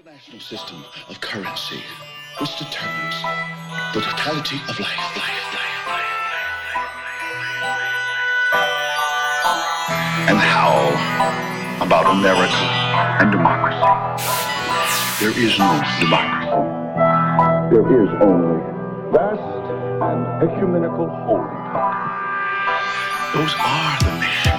international system of currency which determines the totality of life, life, life, life. And how about America and democracy? There is no democracy. There is only vast and ecumenical holy. Those are the men.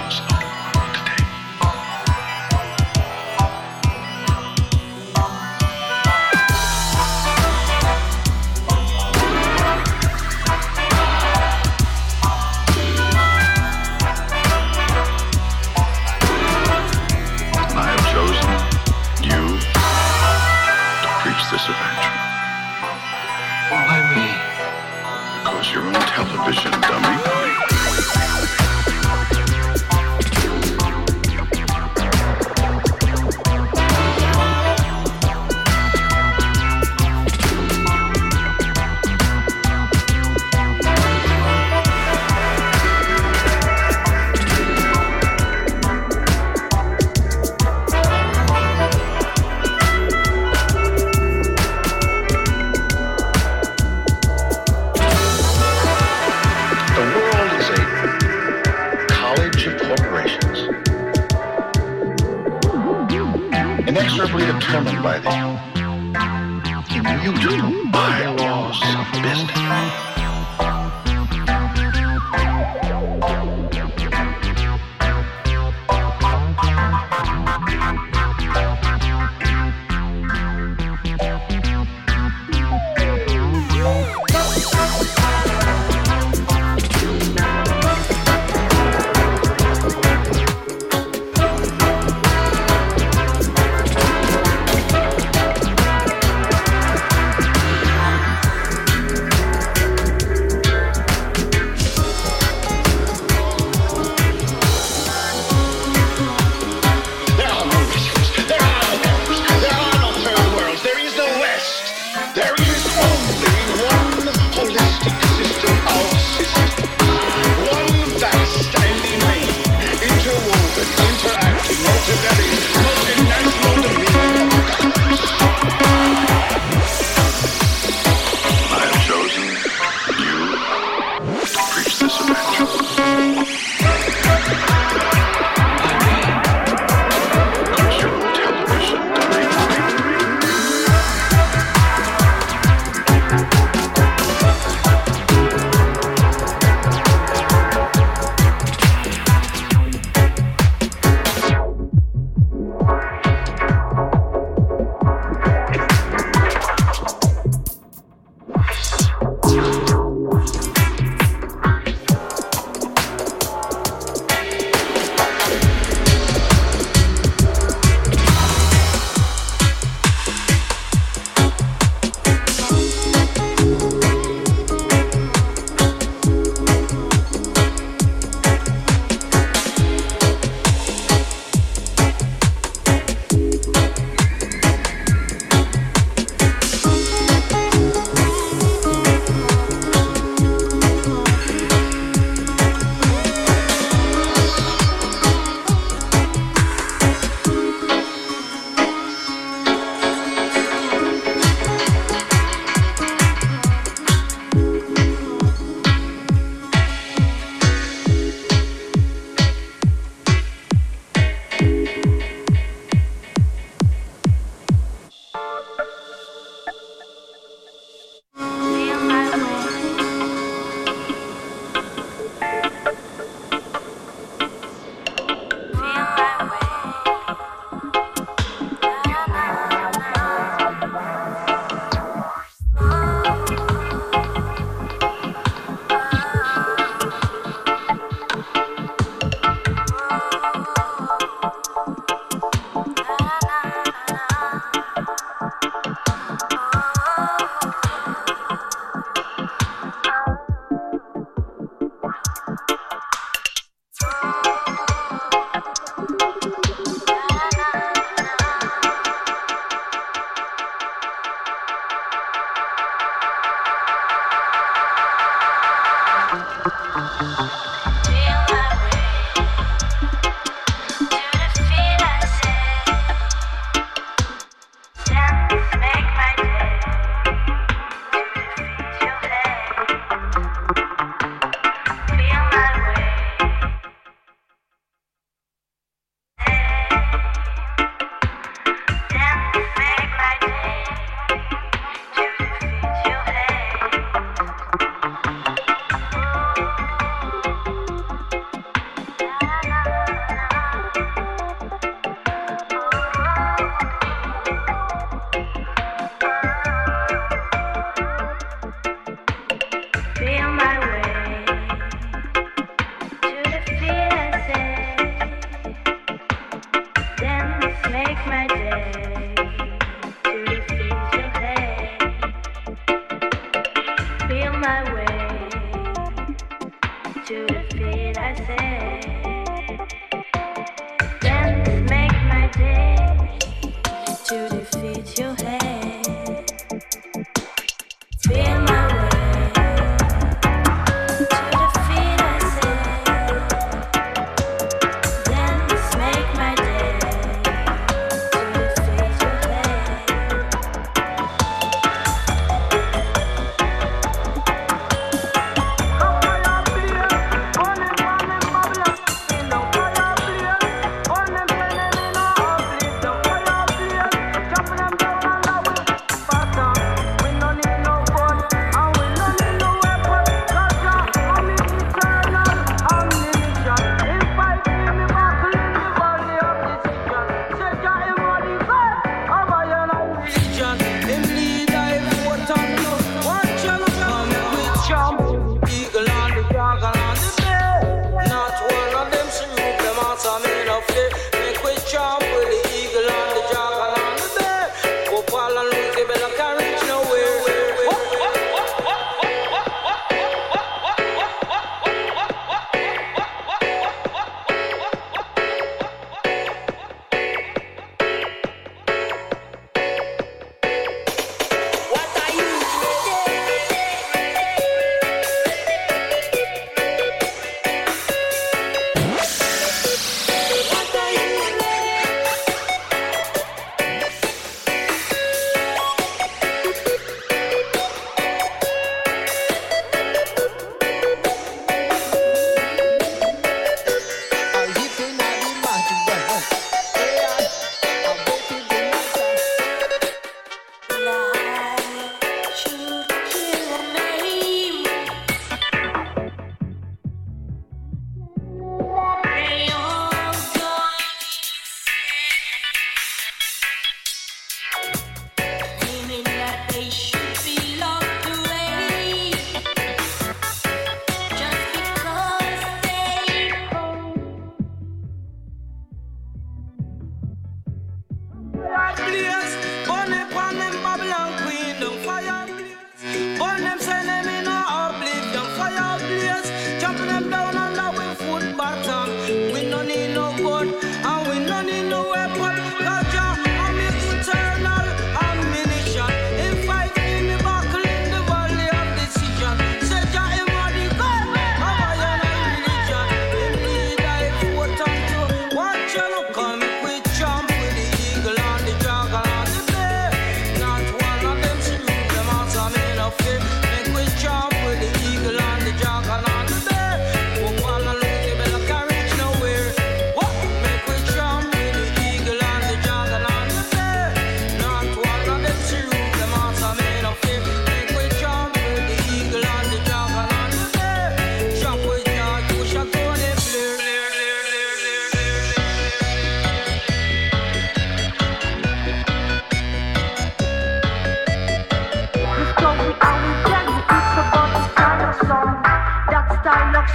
turn off the make we jump.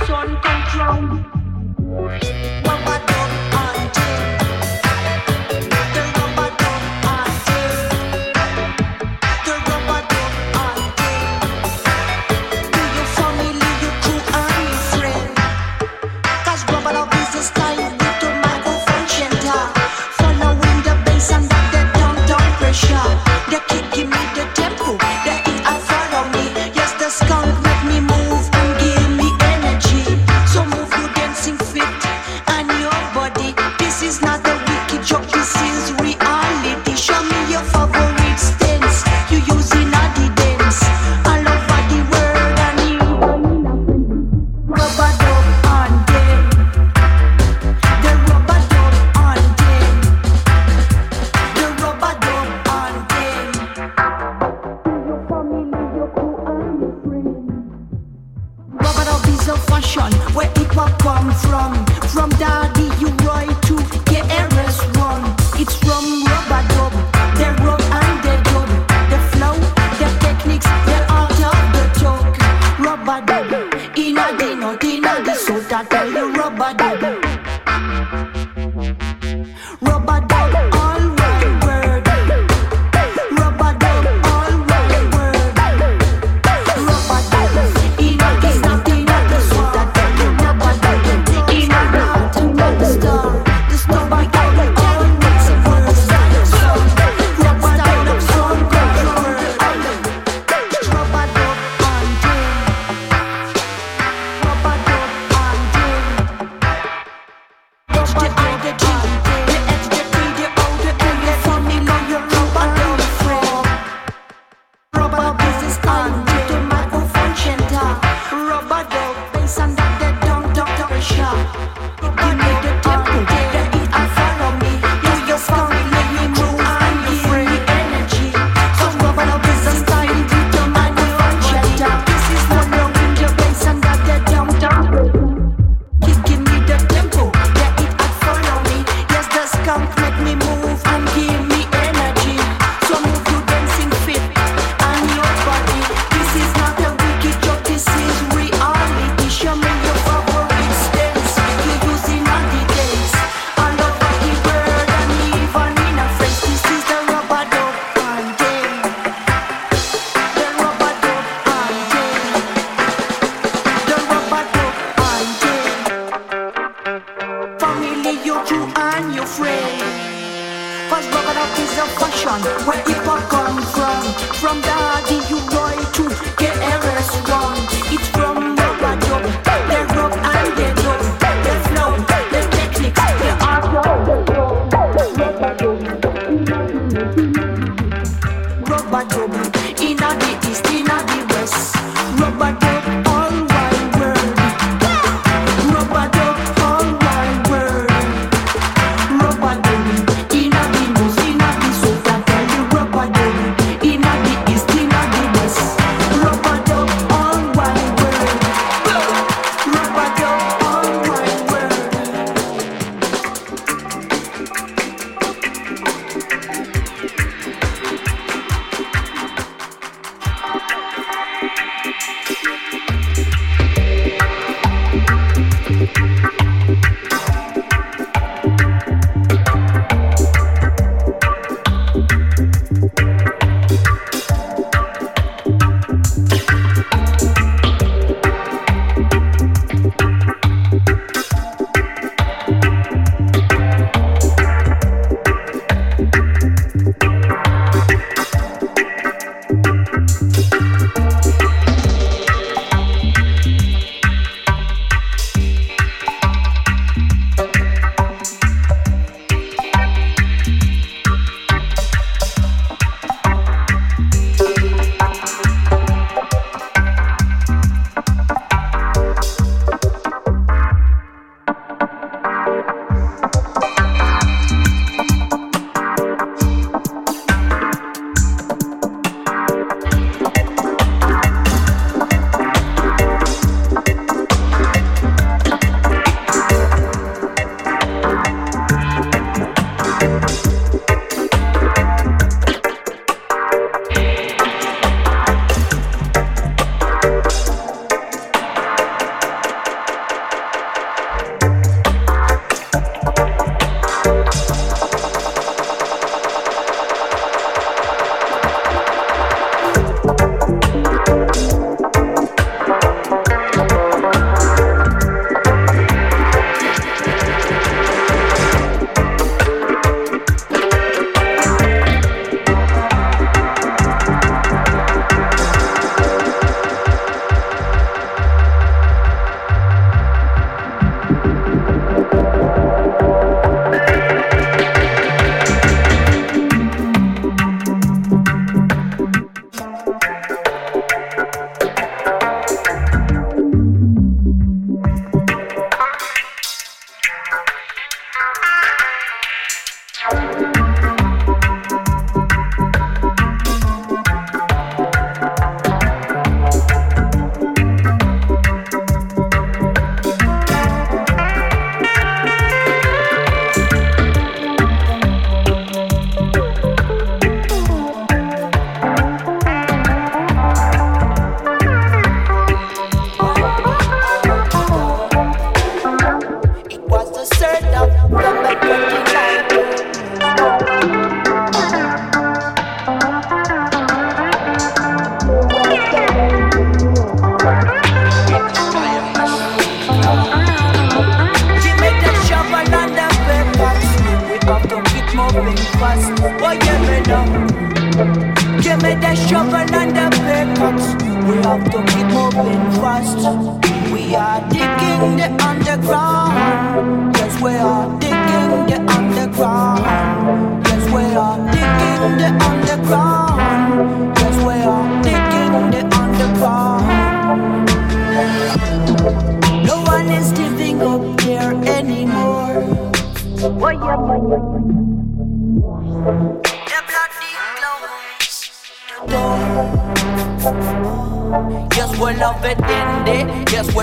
Skunk make from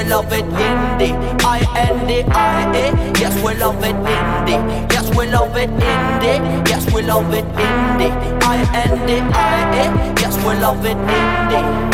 we love it indie, the I-N-D-I-A Yes, we love it indie. Yes, we love it indie. Yes, we love it indie, the I-N-D-I-A Yes, we love it in the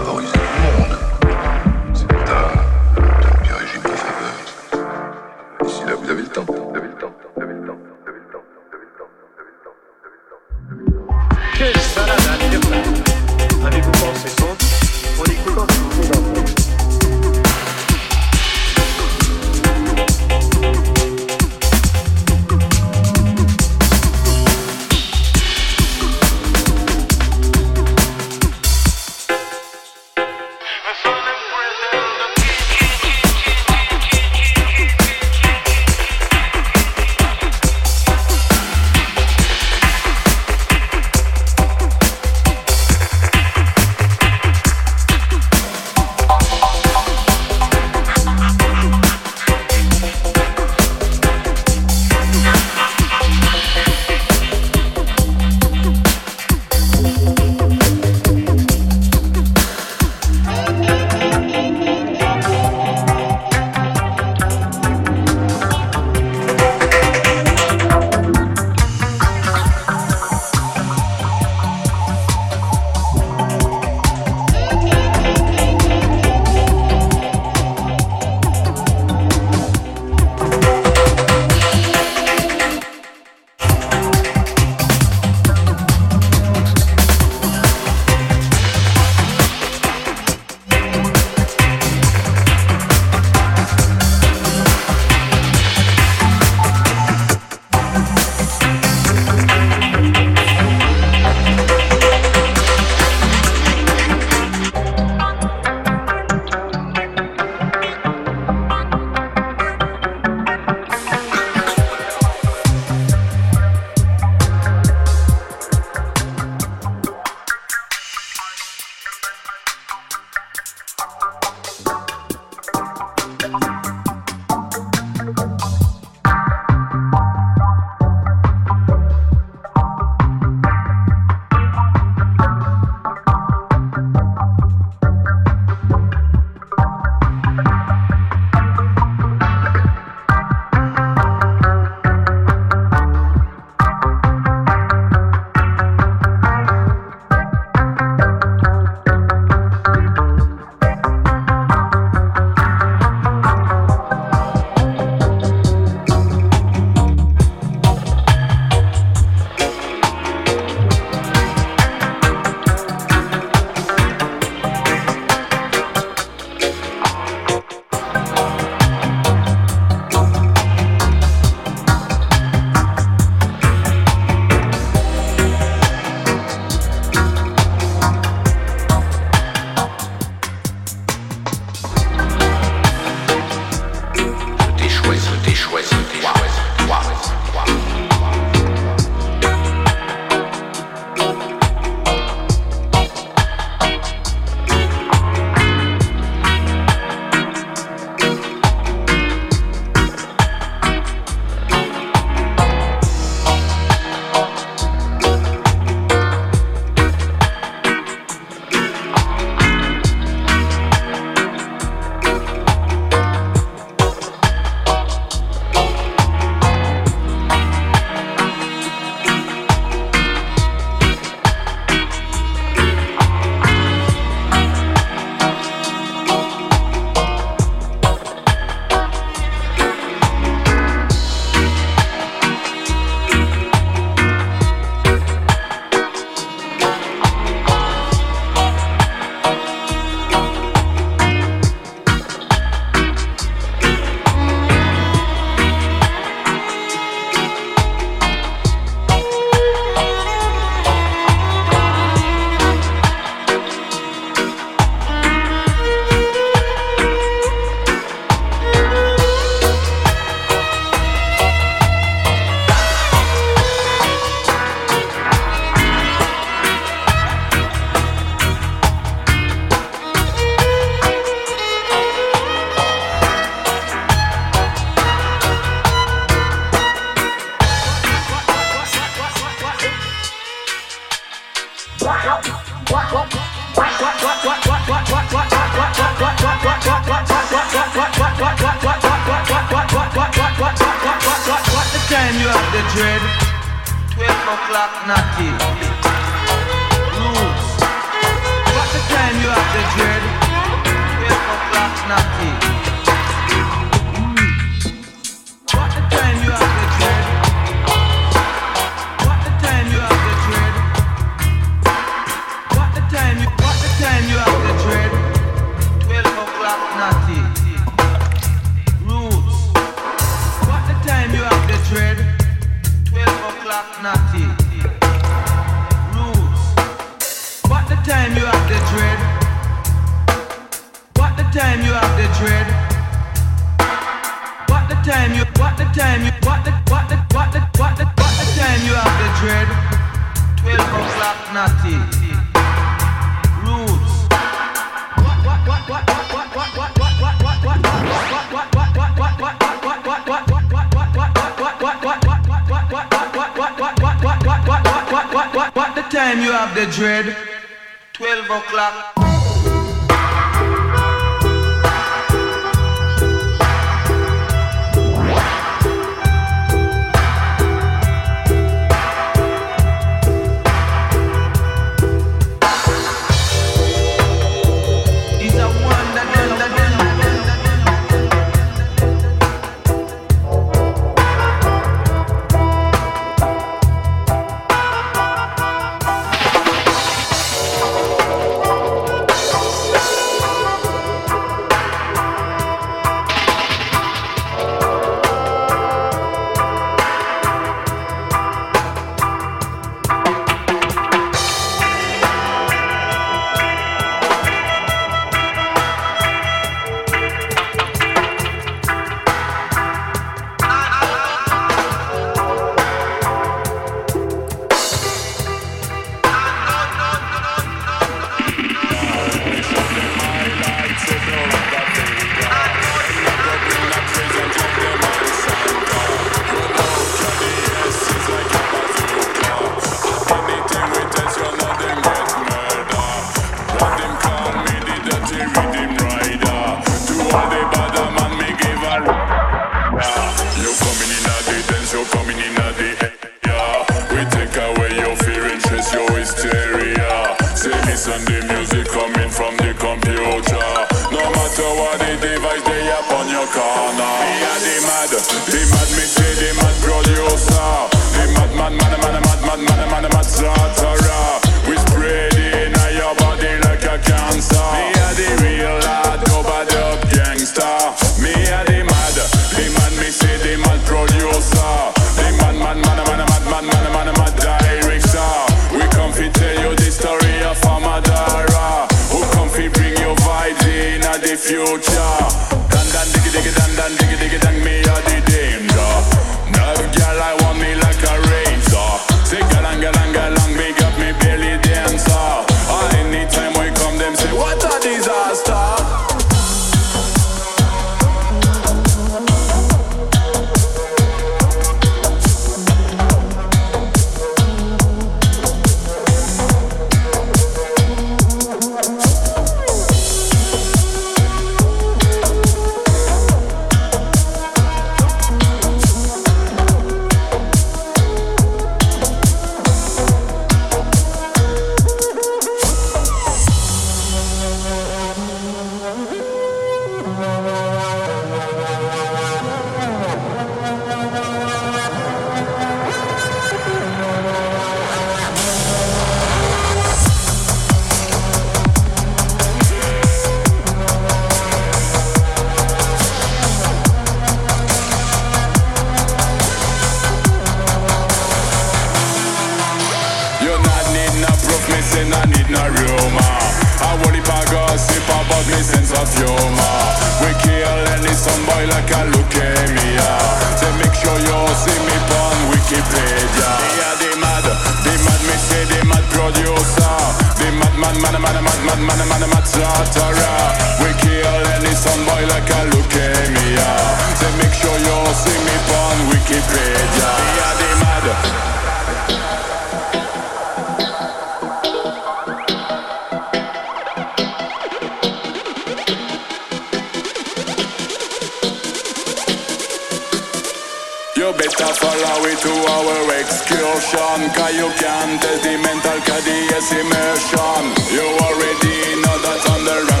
excursion Cause you can't tell the mental cause immersion. You already know that I'm the Randas